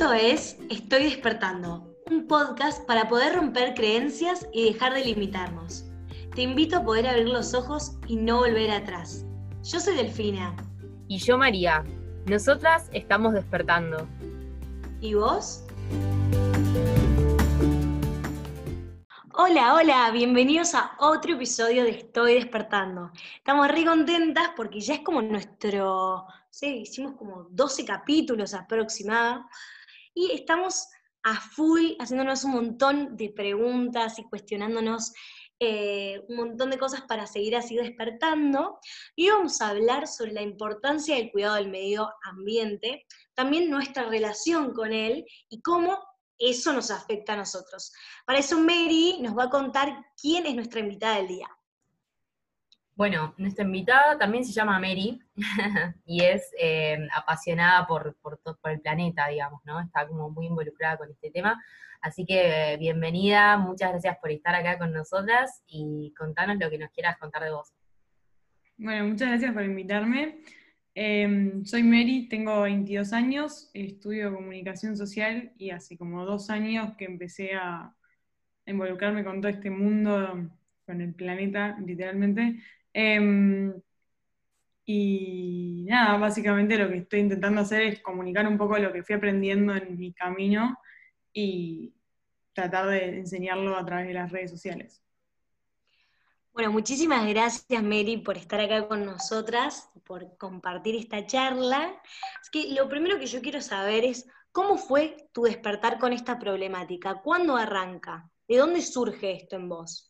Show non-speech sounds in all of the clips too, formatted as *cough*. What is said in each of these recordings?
Esto es Estoy despertando, un podcast para poder romper creencias y dejar de limitarnos. Te invito a poder abrir los ojos y no volver atrás. Yo soy Delfina. Y yo María. Nosotras estamos despertando. ¿Y vos? Hola, hola, bienvenidos a otro episodio de Estoy despertando. Estamos re contentas porque ya es como nuestro, sí, hicimos como 12 capítulos aproximados y estamos a full haciéndonos un montón de preguntas y cuestionándonos eh, un montón de cosas para seguir así despertando. Y vamos a hablar sobre la importancia del cuidado del medio ambiente, también nuestra relación con él y cómo eso nos afecta a nosotros. Para eso Mary nos va a contar quién es nuestra invitada del día. Bueno, nuestra invitada también se llama Mary *laughs* y es eh, apasionada por, por, el planeta, digamos, ¿no? Está como muy involucrada con este tema. Así que bienvenida, muchas gracias por estar acá con nosotras y contanos lo que nos quieras contar de vos. Bueno, muchas gracias por invitarme. Em, soy Mary, tengo 22 años, estudio comunicación social y hace como dos años que empecé a involucrarme con todo este mundo, con el planeta, literalmente. Em, y nada, básicamente lo que estoy intentando hacer es comunicar un poco lo que fui aprendiendo en mi camino y tratar de enseñarlo a través de las redes sociales. Bueno, muchísimas gracias Mary por estar acá con nosotras, por compartir esta charla. Es que lo primero que yo quiero saber es, ¿cómo fue tu despertar con esta problemática? ¿Cuándo arranca? ¿De dónde surge esto en vos?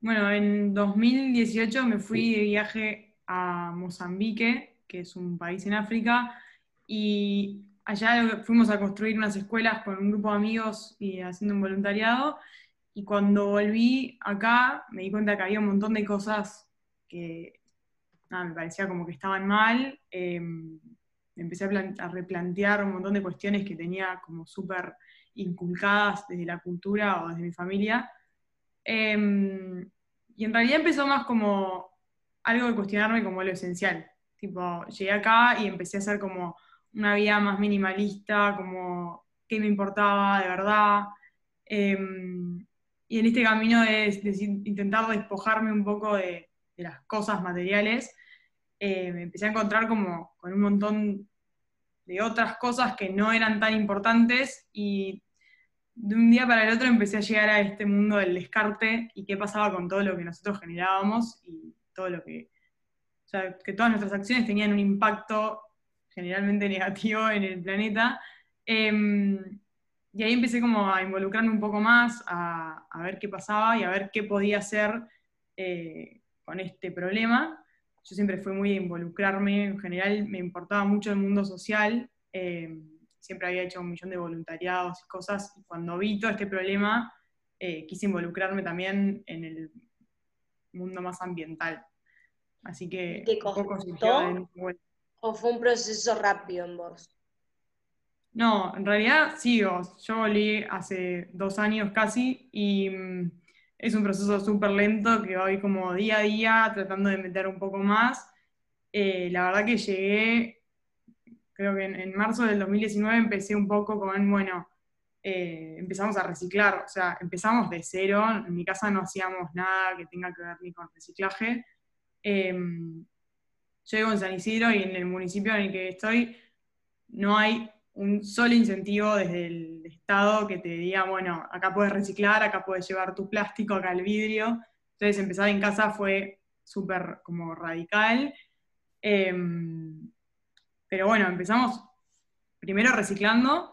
Bueno, en 2018 me fui de viaje a Mozambique, que es un país en África, y allá fuimos a construir unas escuelas con un grupo de amigos y haciendo un voluntariado, y cuando volví acá, me di cuenta que había un montón de cosas que me parecía como que estaban mal. Em, empecé a, replantear un montón de cuestiones que tenía como súper inculcadas desde la cultura o desde mi familia. Em, y en realidad empezó más como algo de cuestionarme como lo esencial. Tipo, llegué acá y empecé a hacer como una vida más minimalista, como qué me importaba de verdad. Em, y en este camino es, intentar despojarme un poco de, las cosas materiales, eh, me empecé a encontrar como con un montón de otras cosas que no eran tan importantes y de un día para el otro empecé a llegar a este mundo del descarte y qué pasaba con todo lo que nosotros generábamos y todo lo que, o sea, que todas nuestras acciones tenían un impacto generalmente *laughs* negativo en el planeta. Em, y ahí empecé como a involucrarme un poco más, a, ver qué pasaba y a ver qué podía hacer eh, con este problema. Yo siempre fui muy a involucrarme, en general me importaba mucho el mundo social, eh, siempre había hecho un millón de voluntariados y cosas, y cuando vi todo este problema, eh, quise involucrarme también en el mundo más ambiental. Así que... ¿Te costó? ¿O fue un proceso rápido en vos? No, en realidad sigo. Yo volví hace dos años casi y mm, es un proceso súper lento que voy como día a día tratando de meter un poco más. Eh, la verdad que llegué, creo que en, marzo del 2019 empecé un poco con, bueno, eh, empezamos a reciclar, o sea, empezamos de cero, en mi casa no hacíamos nada que tenga que ver ni con reciclaje. Em, yo vivo en San Isidro y en el municipio en el que estoy no hay un solo incentivo desde el Estado que te diga, bueno, acá puedes reciclar, acá puedes llevar tu plástico, acá el vidrio. Entonces empezar en casa fue súper como radical. Em, pero bueno, empezamos primero reciclando.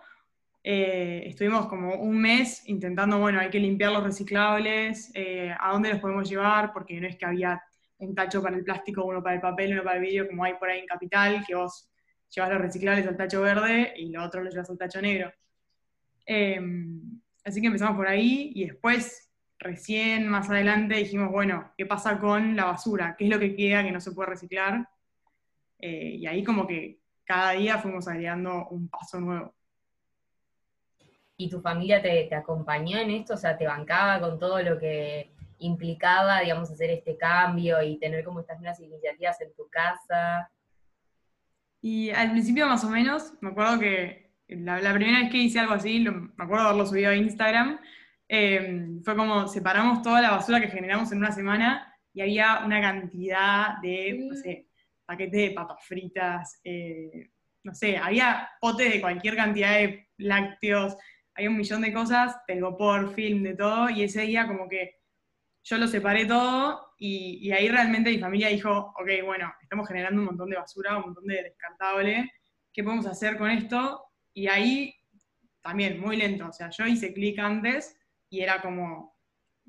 Eh, estuvimos como un mes intentando, bueno, hay que limpiar los reciclables, eh, a dónde los podemos llevar, porque no es que había un tacho para el plástico, uno para el papel, uno para el vidrio, como hay por ahí en Capital, que vos llevas los reciclables al tacho verde y lo otro lo llevas al tacho negro. Em, así que empezamos por ahí y después, recién más adelante, dijimos, bueno, ¿qué pasa con la basura? ¿Qué es lo que queda que no se puede reciclar? Eh, y ahí como que cada día fuimos agregando un paso nuevo. ¿Y tu familia te, te acompañó en esto? O sea, ¿te bancaba con todo lo que implicaba, digamos, hacer este cambio y tener como estas nuevas iniciativas en tu casa? Y al principio más o menos, me acuerdo que la, primera vez que hice algo así, me acuerdo de haberlo subido a Instagram, em, fue como separamos toda la basura que generamos en una semana y había una cantidad de, no sé, paquetes de papas fritas, eh, no sé, había potes de cualquier cantidad de lácteos, había un millón de cosas, tengo por film, de todo, y ese día como que yo lo separé todo y, ahí realmente mi familia dijo, ok, bueno, estamos generando un montón de basura, un montón de descartable, ¿qué podemos hacer con esto? Y ahí también, muy lento, o sea, yo hice clic antes y era como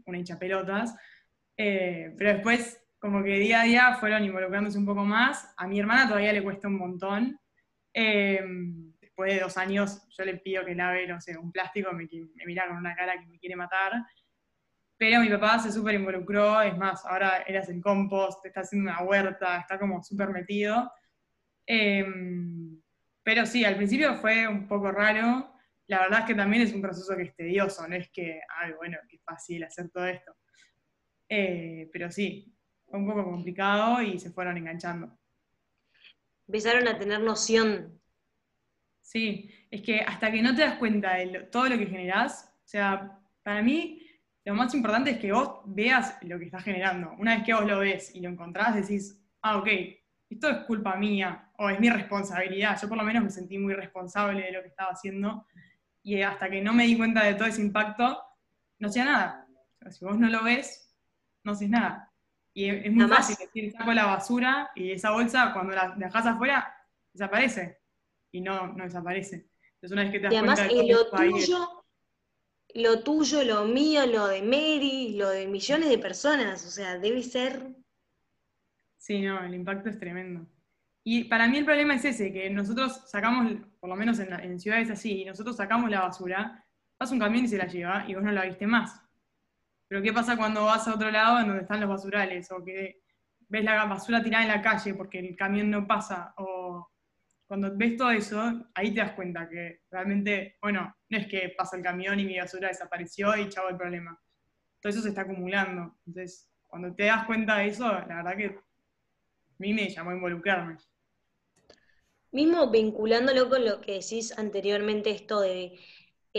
una hincha pelotas, eh, pero después como que día a día fueron involucrándose un poco más, a mi hermana todavía le cuesta un montón, eh, después de dos años yo le pido que lave, no sé, un plástico, me, me mira con una cara que me quiere matar. Pero mi papá se súper involucró, es más, ahora él hace el compost, está haciendo una huerta, está como súper metido. Em, pero sí, al principio fue un poco raro. La verdad es que también es un proceso que es tedioso, no es que, ay, bueno, qué fácil hacer todo esto. Eh, pero sí, fue un poco complicado y se fueron enganchando. Empezaron a tener noción Sí, es que hasta que no te das cuenta de todo lo que generás, o sea, para mí lo más importante es que vos veas lo que estás generando. Una vez que vos lo ves y lo encontrás, decís, ah, ok, esto es culpa mía o es mi responsabilidad. Yo por lo menos me sentí muy responsable de lo que estaba haciendo y hasta que no me di cuenta de todo ese impacto, no hacía nada. si vos no lo ves, no haces nada. Y es, muy fácil decir, saco la basura y esa bolsa, cuando la dejas afuera, desaparece y no, no desaparece. Entonces una vez que te das y además, cuenta de lo tuyo, lo tuyo, lo mío, lo de Mary, lo de millones de personas, o sea, debe ser... Sí, no, el impacto es tremendo. Y para mí el problema es ese, que nosotros sacamos, por lo menos en, ciudades así, nosotros sacamos la basura, pasa un camión y se la lleva y vos no la viste más. Pero ¿qué pasa cuando vas a otro lado en donde están los basurales? O que ves la basura tirada en la calle porque el camión no pasa, o cuando ves todo eso, ahí te das cuenta que realmente, bueno, no es que pasa el camión y mi basura desapareció y chavo el problema. Todo eso se está acumulando. Entonces, cuando te das cuenta de eso, la verdad que a mí me llamó a involucrarme. Mismo vinculándolo con lo que decís anteriormente, esto de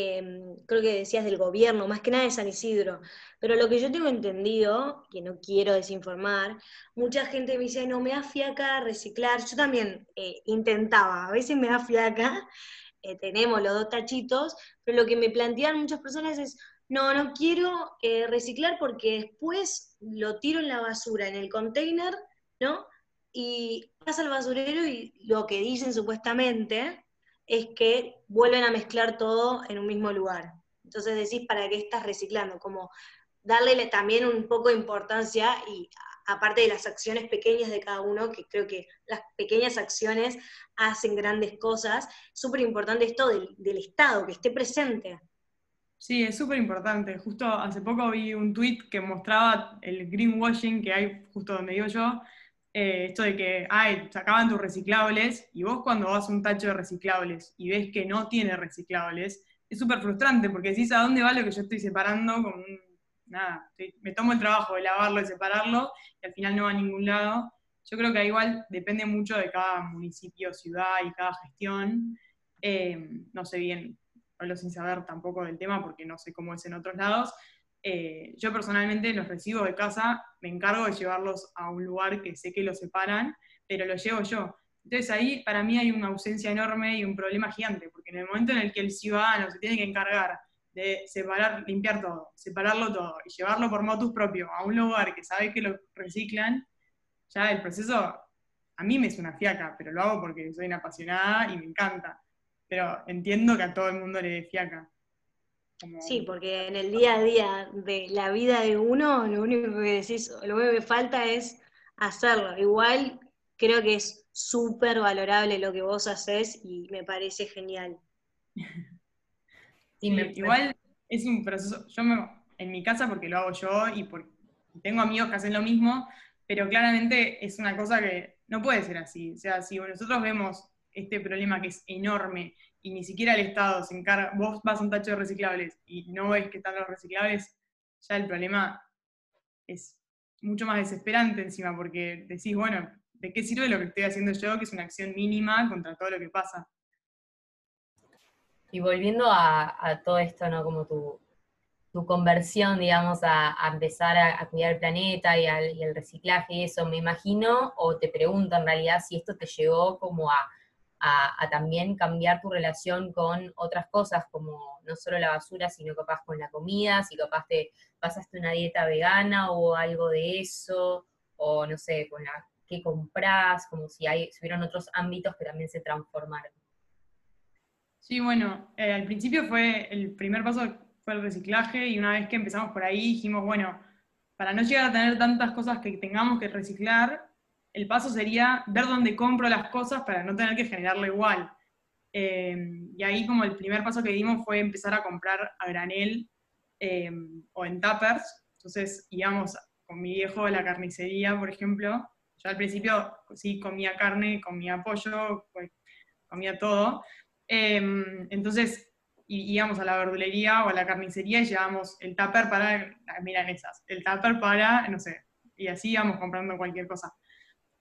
Em, creo que decías del gobierno, más que nada de San Isidro, pero lo que yo tengo entendido, que no quiero desinformar, mucha gente me dice, no, me da fiaca reciclar, yo también eh, intentaba, a veces me da fiaca, *laughs* eh, tenemos los dos tachitos, pero lo que me plantean muchas personas es, no, no quiero eh, reciclar porque después lo tiro en la basura, en el container, ¿no? Y pasa al basurero y lo que dicen supuestamente es que vuelven a mezclar todo en un mismo lugar. Entonces decís, ¿para qué estás reciclando? Como darle también un poco de importancia y aparte de las acciones pequeñas de cada uno, que creo que las pequeñas acciones hacen grandes cosas, súper importante esto del, Estado, que esté presente. Sí, es súper importante. Justo hace poco vi un tweet que mostraba el greenwashing que hay justo donde digo yo, eh, esto de que, ay, sacaban tus reciclables, y vos cuando vas a un tacho de reciclables y ves que no tiene reciclables, es súper frustrante, porque decís a dónde va lo que yo estoy separando, con nada, me tomo el trabajo de lavarlo y separarlo, y al final no va a ningún lado. Yo creo que igual depende mucho de cada municipio, ciudad y cada gestión. Eh, no sé bien, hablo sin saber tampoco del tema porque no sé cómo es en otros lados, eh, yo personalmente los recibo de casa, me encargo de llevarlos a un lugar que sé que los separan, pero los llevo yo. Entonces ahí para mí hay una ausencia enorme y un problema gigante, porque en el momento en el que el ciudadano se tiene que encargar de separar, limpiar todo, separarlo todo y llevarlo por motus propio a un lugar que sabe que lo reciclan, ya el proceso a mí me es una fiaca, pero lo hago porque soy una apasionada y me encanta. Pero entiendo que a todo el mundo le dé fiaca. Sí, porque en el día a día de la vida de uno, lo único que decís, lo único que falta es hacerlo. Igual creo que es súper valorable lo que vos haces y me parece genial. *laughs* igual es un proceso, yo me, en mi casa porque lo hago yo y porque tengo amigos que hacen lo mismo, pero claramente es una cosa que no puede ser así. O sea, si nosotros vemos este problema que es enorme y ni siquiera el Estado se encarga, vos vas a un tacho de reciclables y no ves que están los reciclables, ya el problema es mucho más desesperante encima, porque decís, bueno, ¿de qué sirve lo que estoy haciendo yo, que es una acción mínima contra todo lo que pasa? Y volviendo a, todo esto, ¿no? Como tu, conversión, digamos, a, empezar a, cuidar el planeta y, al, el reciclaje y eso, me imagino, o te pregunto en realidad si esto te llevó como a, también cambiar tu relación con otras cosas, como no solo la basura, sino capaz con la comida, si capaz te pasaste una dieta vegana o algo de eso, o no sé, con la que compras, como si, hay, si hubieran otros ámbitos que también se transformaron. Sí, bueno, eh, al principio fue el primer paso fue el reciclaje y una vez que empezamos por ahí dijimos, bueno, para no llegar a tener tantas cosas que tengamos que reciclar, el paso sería ver dónde compro las cosas para no tener que generarlo igual. Em, y ahí como el primer paso que dimos fue empezar a comprar a granel em, o en tuppers. Entonces íbamos con mi viejo a la carnicería, por ejemplo. Yo al principio sí comía carne, comía pollo, pues, comía todo. Em, entonces íbamos a la verdulería o a la carnicería y llevábamos el tupper para milanesas, el tupper para, no sé, y así íbamos comprando cualquier cosa.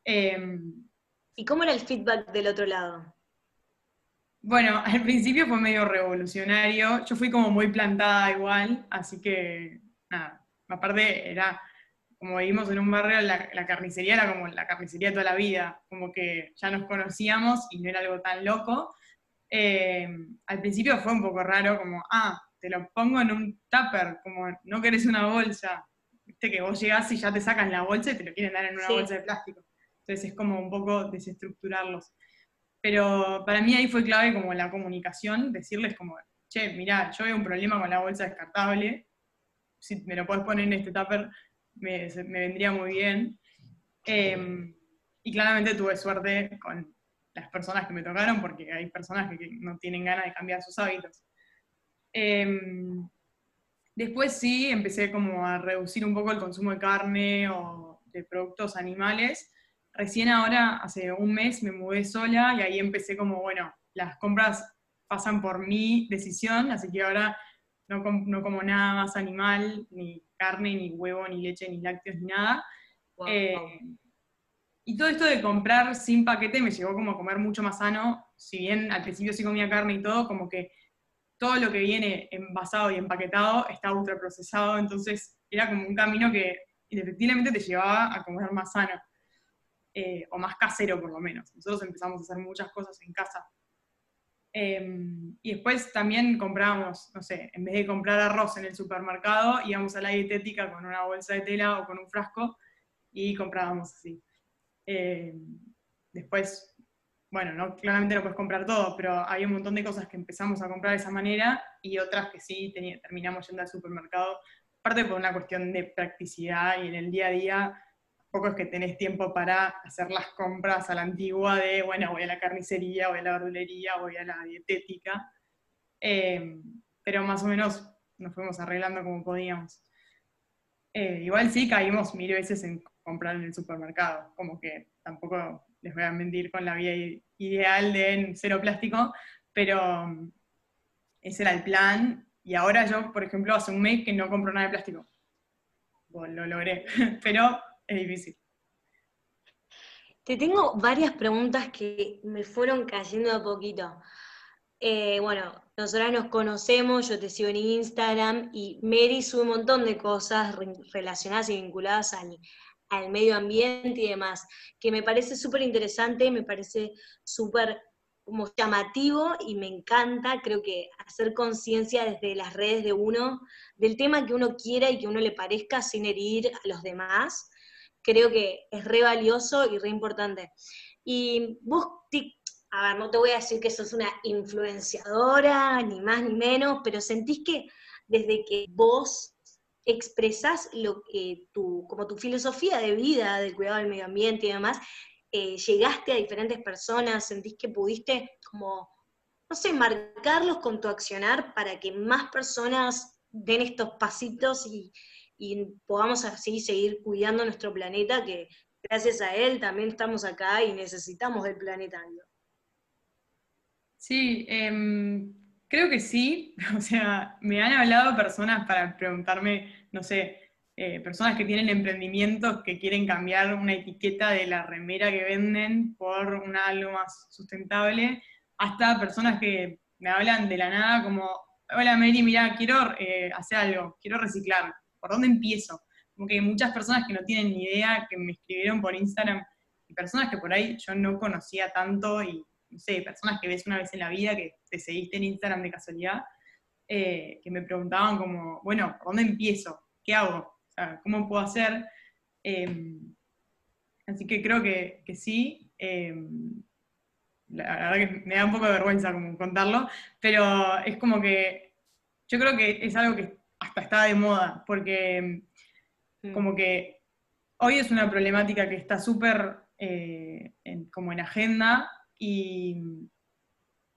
Em, ¿Y cómo era el feedback del otro lado? Bueno, *laughs* al principio fue medio revolucionario, yo fui como muy plantada igual, así que nada, aparte era, como vivimos en un barrio, la, la, carnicería era como la carnicería toda la vida, como que ya nos conocíamos y no era algo tan loco, eh, al principio fue un poco raro, como, ah, te lo pongo en un tupper, como no querés una bolsa. Viste que vos llegás y ya te sacan la bolsa y te lo quieren dar en una bolsa de plástico. Entonces es como un poco desestructurarlos. Pero para mí ahí fue clave como la comunicación, decirles como, che, mira, yo veo un problema con la bolsa descartable, si me lo podés poner en este tupper, me, vendría muy bien. Eh, y claramente tuve suerte con las personas que me tocaron, porque hay personas que, no tienen ganas de cambiar sus hábitos. Em, después sí, empecé como a reducir un poco el consumo de carne o de productos animales. Recién ahora, hace un mes, me mudé sola y ahí empecé como, bueno, las compras pasan por mi decisión, así que ahora no, no como nada más animal, ni carne, ni huevo, ni leche, ni lácteos, ni nada. Eh, y todo esto de comprar sin paquete me llevó como a comer mucho más sano, si bien al principio sí comía carne y todo, como que todo lo que viene envasado y empaquetado está ultraprocesado, entonces era como un camino que efectivamente te llevaba a comer más sano, eh, o más casero por lo menos. Nosotros empezamos a hacer muchas cosas en casa. Em, y después también comprábamos, no sé, en vez de comprar arroz en el supermercado, íbamos a la dietética con una bolsa de tela o con un frasco y comprábamos así. Eh, después, bueno, no, claramente no puedes comprar todo, pero hay un montón de cosas que empezamos a comprar de esa manera y otras que sí terminamos yendo al supermercado, aparte por una cuestión de practicidad y en el día a día, poco es que tenés tiempo para hacer las compras a la antigua de, bueno, voy a la carnicería, voy a la verdulería, voy a la dietética, eh, pero más o menos nos fuimos arreglando como podíamos. Eh, igual sí caímos mil veces en comprar en el supermercado, como que tampoco les voy a mentir con la vida ideal de cero plástico, pero mm, ese era el plan. Y ahora yo, por ejemplo, hace un mes que no compro nada de plástico. lo logré, *laughs* pero es difícil. Te tengo varias preguntas que me fueron cayendo a poquito. Eh, bueno, nosotras nos conocemos, yo te sigo en Instagram y Mary sube un montón de cosas relacionadas y vinculadas al, al medio ambiente y demás, que me parece súper interesante, me parece súper como llamativo y me encanta, creo que hacer conciencia desde las redes de uno, del tema que uno quiera y que uno le parezca sin herir a los demás, creo que es re valioso y re importante. Y vos, a ver, no te voy a decir que sos una influenciadora, ni más ni menos, pero sentís que desde que vos expresas lo que tu, como tu filosofía de vida, del cuidado del medio ambiente y demás, eh, llegaste a diferentes personas, sentís que pudiste como, no sé, marcarlos con tu accionar para que más personas den estos pasitos y, podamos así seguir cuidando nuestro planeta, que gracias a él también estamos acá y necesitamos el planeta. Sí, em, creo que sí. *laughs* O sea, me han hablado personas para preguntarme no sé, eh, personas que tienen emprendimientos que quieren cambiar una etiqueta de la remera que venden por una algo más sustentable, hasta personas que me hablan de la nada como, hola Mary, mira, quiero eh, hacer algo, quiero reciclar, ¿por dónde empiezo? Como que muchas personas que no tienen ni idea, que me escribieron por Instagram, y personas que por ahí yo no conocía tanto, y no sé, personas que ves una vez en la vida, que te seguiste en Instagram de casualidad, eh, que me preguntaban como, bueno, ¿por dónde empiezo? ¿Qué hago? ¿cómo puedo hacer? Em, así que creo que, que sí. Em, la verdad que me da un poco de vergüenza como contarlo, pero es como que yo creo que es algo que está de moda, porque mm. como que hoy es una problemática que está súper eh, como en agenda y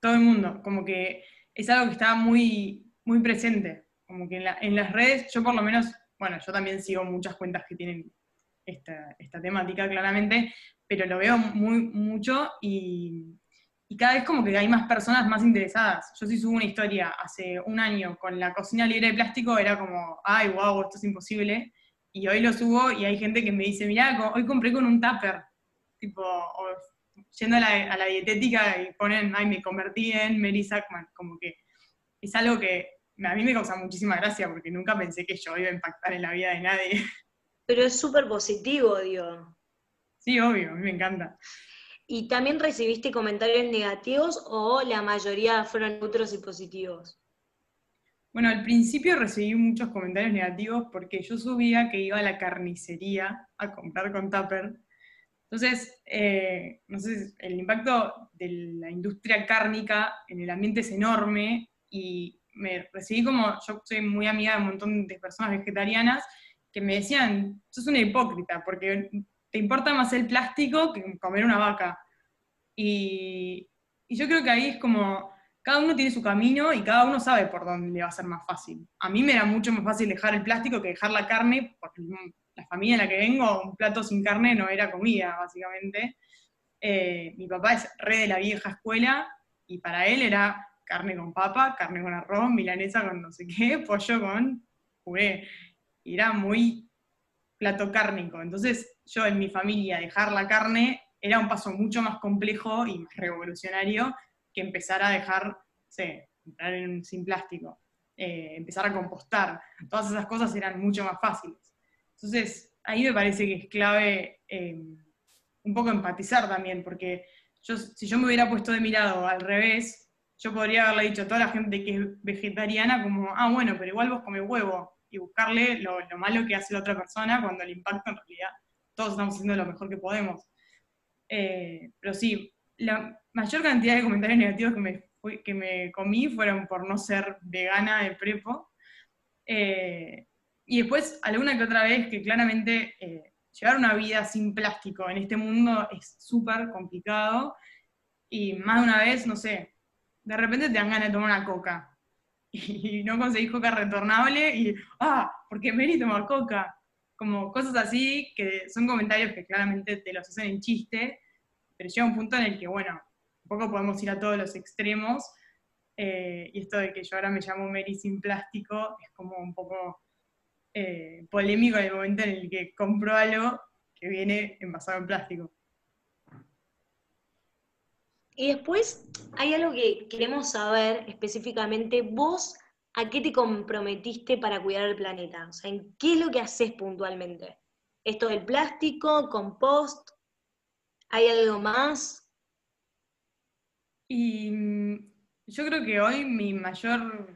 todo el mundo, como que es algo que está muy, muy presente, como que en, las redes, yo por lo menos, bueno, yo también sigo muchas cuentas que tienen esta, esta temática claramente, pero lo veo muy mucho y y cada vez como que hay más personas más interesadas. Yo sí subo una historia hace un año con la cocina libre de plástico, era como, ay, wow, esto es imposible. Y hoy lo subo y hay gente que me dice, mirá, hoy compré con un tupper. Tipo, yendo a la, dietética y ponen, ay, me convertí en Mary Sackman. Como que es algo que a mí me causa muchísima gracia porque nunca pensé que yo iba a impactar en la vida de nadie. Pero es súper positivo, digo. Sí, obvio, a mí me encanta. ¿Y también recibiste comentarios negativos o la mayoría fueron neutros y positivos? Bueno, al principio recibí muchos comentarios negativos porque yo subía que iba a la carnicería a comprar con Tupper. Entonces, eh, no sé, el impacto de la industria cárnica en el ambiente es enorme y me recibí como, yo soy muy amiga de un montón de personas vegetarianas que me decían, sos una hipócrita, porque te importa más el plástico que comer una vaca. Y, yo creo que ahí es como, cada uno tiene su camino y cada uno sabe por dónde le va a ser más fácil. A mí me era mucho más fácil dejar el plástico que dejar la carne, porque la familia en la que vengo, un plato sin carne no era comida, básicamente. Eh, mi papá es re de la vieja escuela y para él era carne con papa, carne con arroz, milanesa con no sé qué, *laughs* pollo con puré. Y era muy plato cárnico. Entonces, yo en mi familia dejar la carne era un paso mucho más complejo y más revolucionario que empezar a dejar, sé, en, sin plástico, eh, empezar a compostar. Todas esas cosas eran mucho más fáciles. Entonces, ahí me parece que es clave eh, un poco empatizar también, porque si yo me hubiera puesto de mirado al revés, yo podría haberle dicho a toda la gente que es vegetariana como, ah, bueno, pero igual vos comes huevo, y buscarle lo, malo que hace la otra persona cuando el impacto en realidad todos estamos haciendo lo mejor que podemos. Eh, pero sí, la mayor cantidad de comentarios negativos que me, que me comí fueron por no ser vegana de prepo. Eh, y después, alguna que otra vez, que claramente eh, llevar una vida sin plástico en este mundo es súper complicado. Y más de una vez, no sé, de repente te dan ganas de tomar una coca y no conseguís coca retornable y, ah, porque Mary tomó coca. Como cosas así que son comentarios que claramente te los hacen en chiste, pero llega un punto en el que, bueno, un poco podemos ir a todos los extremos. Eh, y esto de que yo ahora me llamo Mary sin plástico es como un poco eh, polémico en el momento en el que compro algo que viene envasado en plástico. Y después hay algo que queremos saber específicamente, vos a qué te comprometiste para cuidar el planeta, o sea, ¿en qué es lo que haces puntualmente? ¿Esto del plástico, compost? ¿Hay algo más? Y mm, yo creo que hoy mi mayor,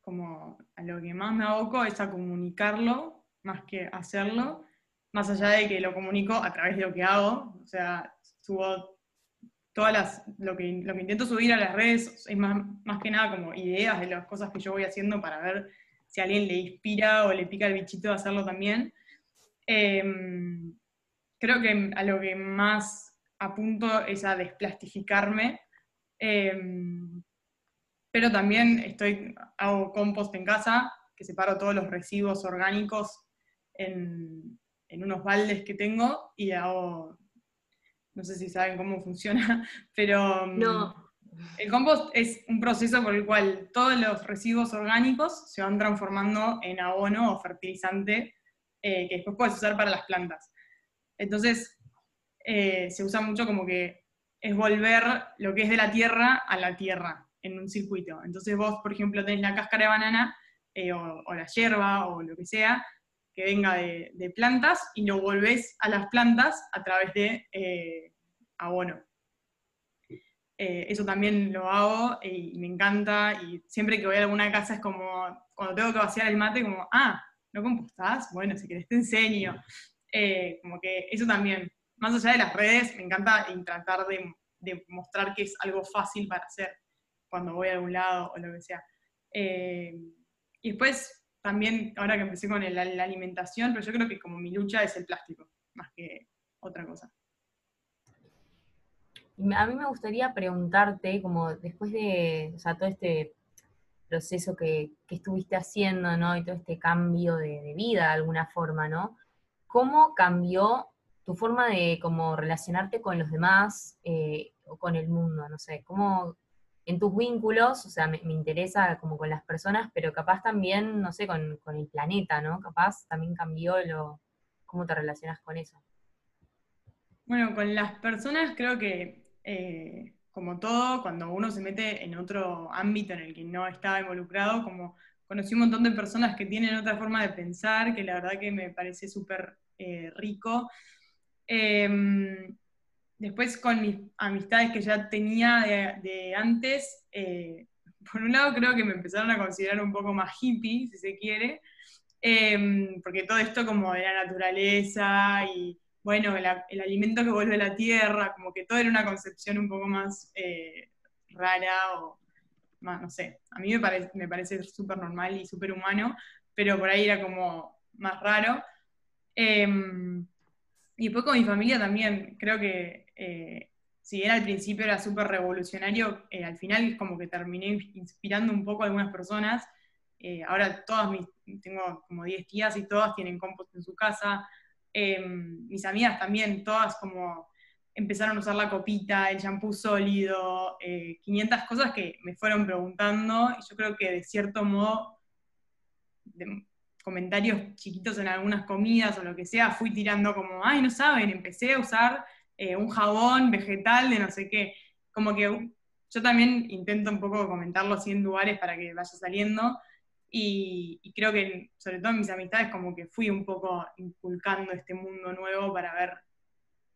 como a lo que más me aboco es a comunicarlo más que hacerlo, más allá de que lo comunico a través de lo que hago, o sea, subo todas las, lo que, lo que intento subir a las redes es más, más que nada como ideas de las cosas que yo voy haciendo para ver si alguien le inspira o le pica el bichito de hacerlo también. Em, creo que a lo que más apunto es a desplastificarme, em, pero también estoy, hago compost en casa, que separo todos los residuos orgánicos en, en unos baldes que tengo y hago no sé si saben cómo funciona, *laughs* pero mm, no. el compost es un proceso por el cual todos los residuos orgánicos se van transformando en abono o fertilizante eh, que después puedes usar para las plantas. Entonces, eh, se usa mucho como que es volver lo que es de la tierra a la tierra. en un circuito. Entonces vos, por ejemplo, tenés la cáscara de banana eh, o, la hierba o lo que sea que venga de, plantas y lo volvés a las plantas a través de eh, abono. Eh, eso también lo hago y me encanta y siempre que voy a alguna casa es como, cuando tengo que vaciar el mate, como, ah, ¿no compostás? Bueno, si querés te enseño. como que eso también, más allá de las redes, me encanta tratar de, de mostrar que es algo fácil para hacer cuando voy a algún lado o lo que sea. Eh, y después también, ahora que empecé con la alimentación, pero yo creo que como mi lucha es el plástico, más que otra cosa. A mí me gustaría preguntarte, como después de todo este proceso que, estuviste haciendo, ¿no? Y todo este cambio de, vida de alguna forma, ¿no? ¿Cómo cambió tu forma de como relacionarte con los demás eh, o con el mundo? No sé, ¿cómo, en tus vínculos, o sea, me, interesa como con las personas, pero capaz también, no sé, con, el planeta, ¿no? Capaz también cambió lo, cómo te relacionas con eso. Bueno, con las personas creo que, eh, como todo, cuando uno se mete en otro ámbito en el que no estaba involucrado, como conocí un montón de personas que tienen otra forma de pensar, que la verdad que me parece súper eh, rico. Em, después con mis amistades que ya tenía de, antes, eh, por un lado creo que me empezaron a considerar un poco más hippie, si se quiere, em, porque todo esto como de la naturaleza y bueno, el, alimento que vuelve a la tierra, como que todo era una concepción un poco más eh, rara o más, no sé, a mí me, parece me parece súper normal y súper humano, pero por ahí era como más raro. Em, y después con mi familia también, creo que eh, si bien al principio era súper revolucionario, eh, al final como que terminé inspirando un poco a algunas personas. Eh, ahora todas mis, tengo como 10 tías y todas tienen compost en su casa. Em, mis amigas también, todas como empezaron a usar la copita, el shampoo sólido, 500 cosas que me fueron preguntando y yo creo que de cierto modo, de comentarios chiquitos en algunas comidas o lo que sea, fui tirando como, ay, no saben, empecé a usar eh, un jabón vegetal de no sé qué. Como que yo también intento un poco comentarlo así en lugares para que vaya saliendo. Y, creo que, sobre todo en mis amistades, como que fui un poco inculcando este mundo nuevo para ver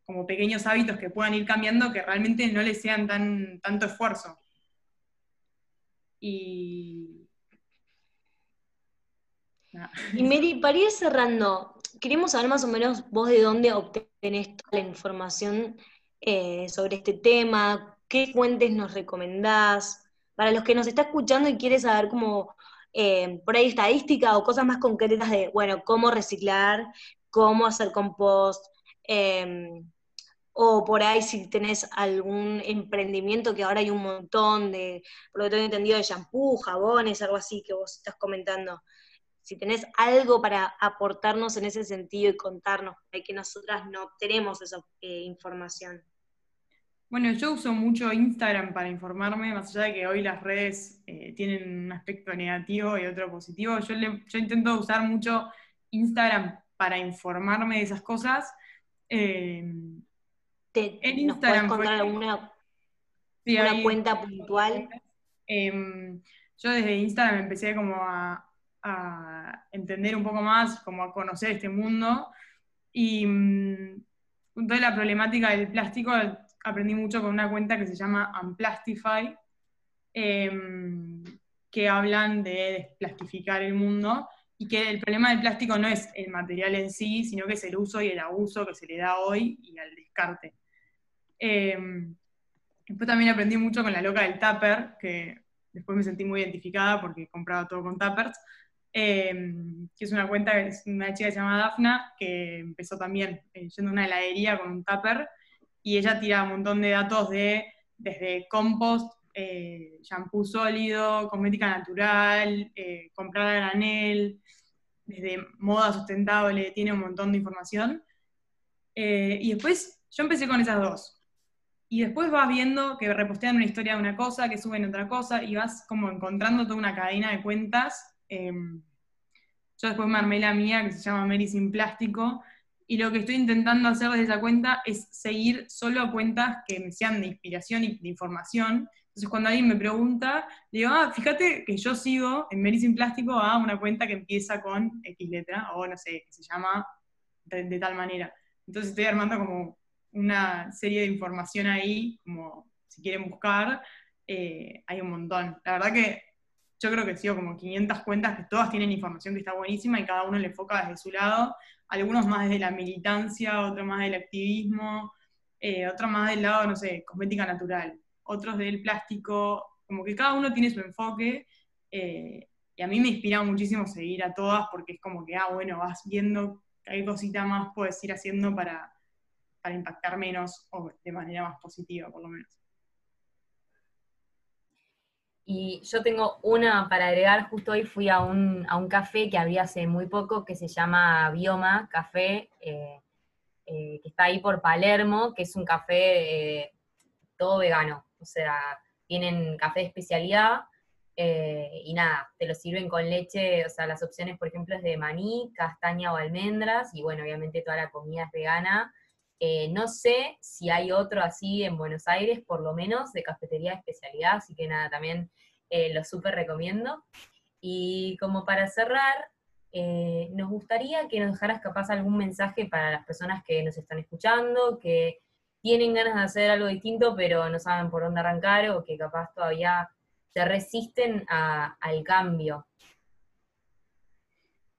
como pequeños hábitos que puedan ir cambiando que realmente no les sean tan, tanto esfuerzo. Y. Y Mary, para ir cerrando, queremos saber más o menos vos de dónde obtenés toda la información eh, sobre este tema, qué fuentes nos recomendás. Para los que nos está escuchando y quiere saber como eh, por ahí estadística o cosas más concretas de, bueno, cómo reciclar, cómo hacer compost, em, o por ahí si tenés algún emprendimiento que ahora hay un montón de, por lo que tengo entendido, de shampoo, jabones, algo así que vos estás comentando si tenés algo para aportarnos en ese sentido y contarnos, que nosotras no tenemos esa eh, información. Bueno, yo uso mucho Instagram para informarme, más allá de que hoy las redes eh, tienen un aspecto negativo y otro positivo. Yo, yo intento usar mucho Instagram para informarme de esas cosas. Eh, en Instagram. contar alguna una cuenta puntual? Em, yo desde Instagram empecé como a, a entender un poco más, como a conocer este mundo. Y mm, con toda la problemática del plástico, aprendí mucho con una cuenta que se llama Unplastify, em, que hablan de desplastificar el mundo y que el problema del plástico no es el material en sí, sino que es el uso y el abuso que se le da hoy y al descarte. Em, después también aprendí mucho con la loca del tupper, que después me sentí muy identificada porque compraba todo con tuppers, Em, que es una cuenta, es una chica que se llama Dafna, que empezó también eh, yendo a una heladería con un tupper, y ella tira un montón de datos de desde compost, eh, shampoo sólido, cosmética natural, eh, comprar a granel, desde moda sustentable, tiene un montón de información. y después yo empecé con esas dos. Y después vas viendo que repostean una historia de una cosa, que suben otra cosa, y vas como encontrando toda una cadena de cuentas Em, yo después me armé la mía, que se llama Mary Sin Plástico, y lo que estoy intentando hacer desde esa cuenta es seguir solo cuentas que me sean de inspiración y de información, Entonces cuando alguien me pregunta, digo, ah, fíjate que yo sigo en Mary Sin Plástico a una cuenta que empieza con X letra, o no sé, que se llama de, tal manera. Entonces estoy armando como una serie de información ahí, como si quieren buscar, eh, hay un montón. La verdad que yo creo que sigo como 500 cuentas que todas tienen información que está buenísima y cada uno le enfoca desde su lado, algunos más desde la militancia, otros más del activismo, eh, otros más del lado, no sé, cosmética natural, otros del plástico, como que cada uno tiene su enfoque. Eh, y a mí me inspira muchísimo seguir a todas porque es como que, ah, bueno, vas viendo qué cosita más puedes ir haciendo para, para impactar menos o de manera más positiva, por lo menos. Y yo tengo una para agregar, justo hoy fui a un, a un café que había hace muy poco que se llama Bioma Café, eh, eh, que está ahí por Palermo, que es un café eh, todo vegano, o sea, tienen café de especialidad y nada, te lo sirven con leche, o sea, las opciones, por ejemplo, es de maní, castaña o almendras, y bueno, obviamente toda la comida es vegana. No sé si hay otro así en Buenos Aires, por lo menos, de cafetería de especialidad, así que nada, también lo súper recomiendo. Y como para cerrar, eh, nos gustaría que nos dejaras capaz algún mensaje para las personas que nos están escuchando, que tienen ganas de hacer algo distinto, pero no saben por dónde arrancar o que capaz todavía se resisten al cambio.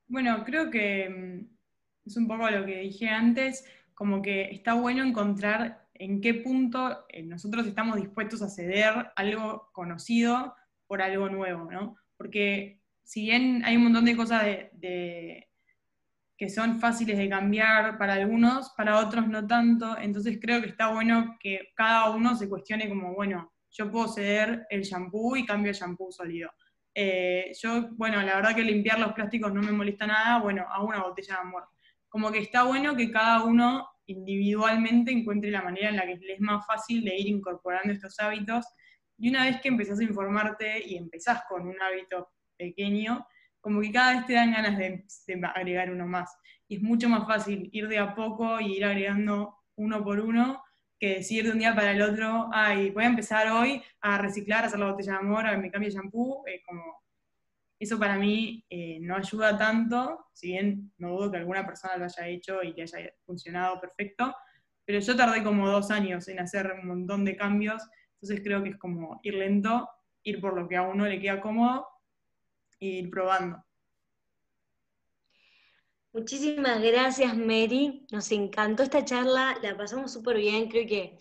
Bueno, creo que mm, es un poco lo que dije antes, como que está bueno encontrar en qué punto eh, nosotros estamos dispuestos a ceder algo conocido por algo nuevo, ¿no? Porque si bien hay un montón de cosas que son fáciles de cambiar para algunos, para otros no tanto, entonces creo que está bueno que cada uno se cuestione como, bueno, yo puedo ceder el shampoo y cambio el shampoo sólido. Eh, yo, bueno, la verdad que limpiar los plásticos no me molesta nada, bueno, hago una botella de amor. Como que está bueno que cada uno individualmente encuentre la manera en la que le es más fácil de ir incorporando estos hábitos. Y una vez que empezás a informarte y empezás con un hábito pequeño, como que cada vez te dan ganas de, agregar uno más. Y es mucho más fácil ir de a poco y ir agregando uno por uno que decir de un día para el otro, ay, voy a empezar hoy a reciclar, a hacer la botella de amor, a me cambio de shampoo, como eso para mí eh, no ayuda tanto, si bien no dudo que alguna persona lo haya hecho y que haya funcionado perfecto, pero yo tardé como dos años en hacer un montón de cambios, entonces creo que es como ir lento, ir por lo que a uno le queda cómodo ir probando. Muchísimas gracias, Mary. Nos encantó esta charla, la pasamos súper bien. Creo que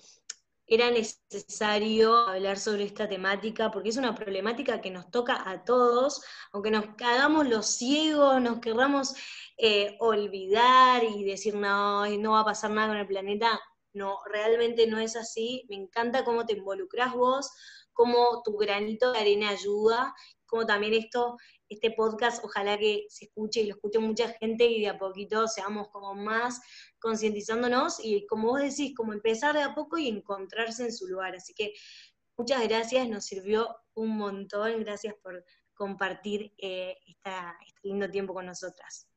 era necesario hablar sobre esta temática porque es una problemática que nos toca a todos, aunque nos hagamos los ciegos, nos querramos eh, olvidar y decir no, no va a pasar nada con el planeta. No, realmente no es así. Me encanta cómo te involucras vos, cómo tu granito de arena ayuda como también esto, este podcast, ojalá que se escuche y lo escuche mucha gente y de a poquito seamos como más concientizándonos y como vos decís, como empezar de a poco y encontrarse en su lugar. Así que muchas gracias, nos sirvió un montón, gracias por compartir eh, este lindo tiempo con nosotras.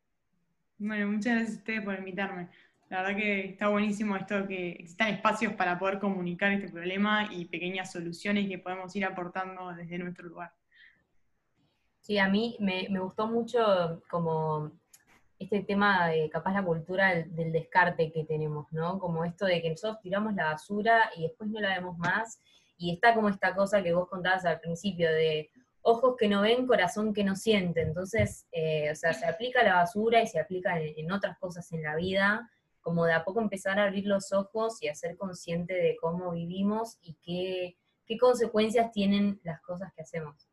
Bueno, muchas gracias a ustedes por invitarme. La verdad que está buenísimo esto que existan espacios para poder comunicar este problema y pequeñas soluciones que podemos ir aportando desde nuestro lugar. Sí, a mí me, gustó mucho como este tema de capaz la cultura del, descarte que tenemos, ¿no? Como esto de que nosotros tiramos la basura y después no la vemos más. Y está como esta cosa que vos contabas al principio de ojos que no ven, corazón que no siente. Entonces, eh, o sea, se aplica la basura y se aplica en, otras cosas en la vida, como de a poco empezar a abrir los ojos y a ser consciente de cómo vivimos y qué, qué consecuencias tienen las cosas que hacemos.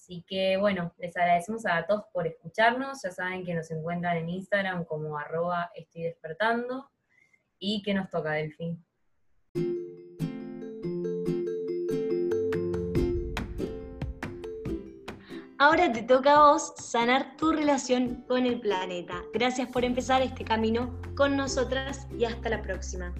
Así que bueno, les agradecemos a todos por escucharnos. Ya saben que nos encuentran en Instagram como arroba estoy despertando. Y que nos toca, Delfín. Ahora te toca a vos sanar tu relación con el planeta. Gracias por empezar este camino con nosotras y hasta la próxima.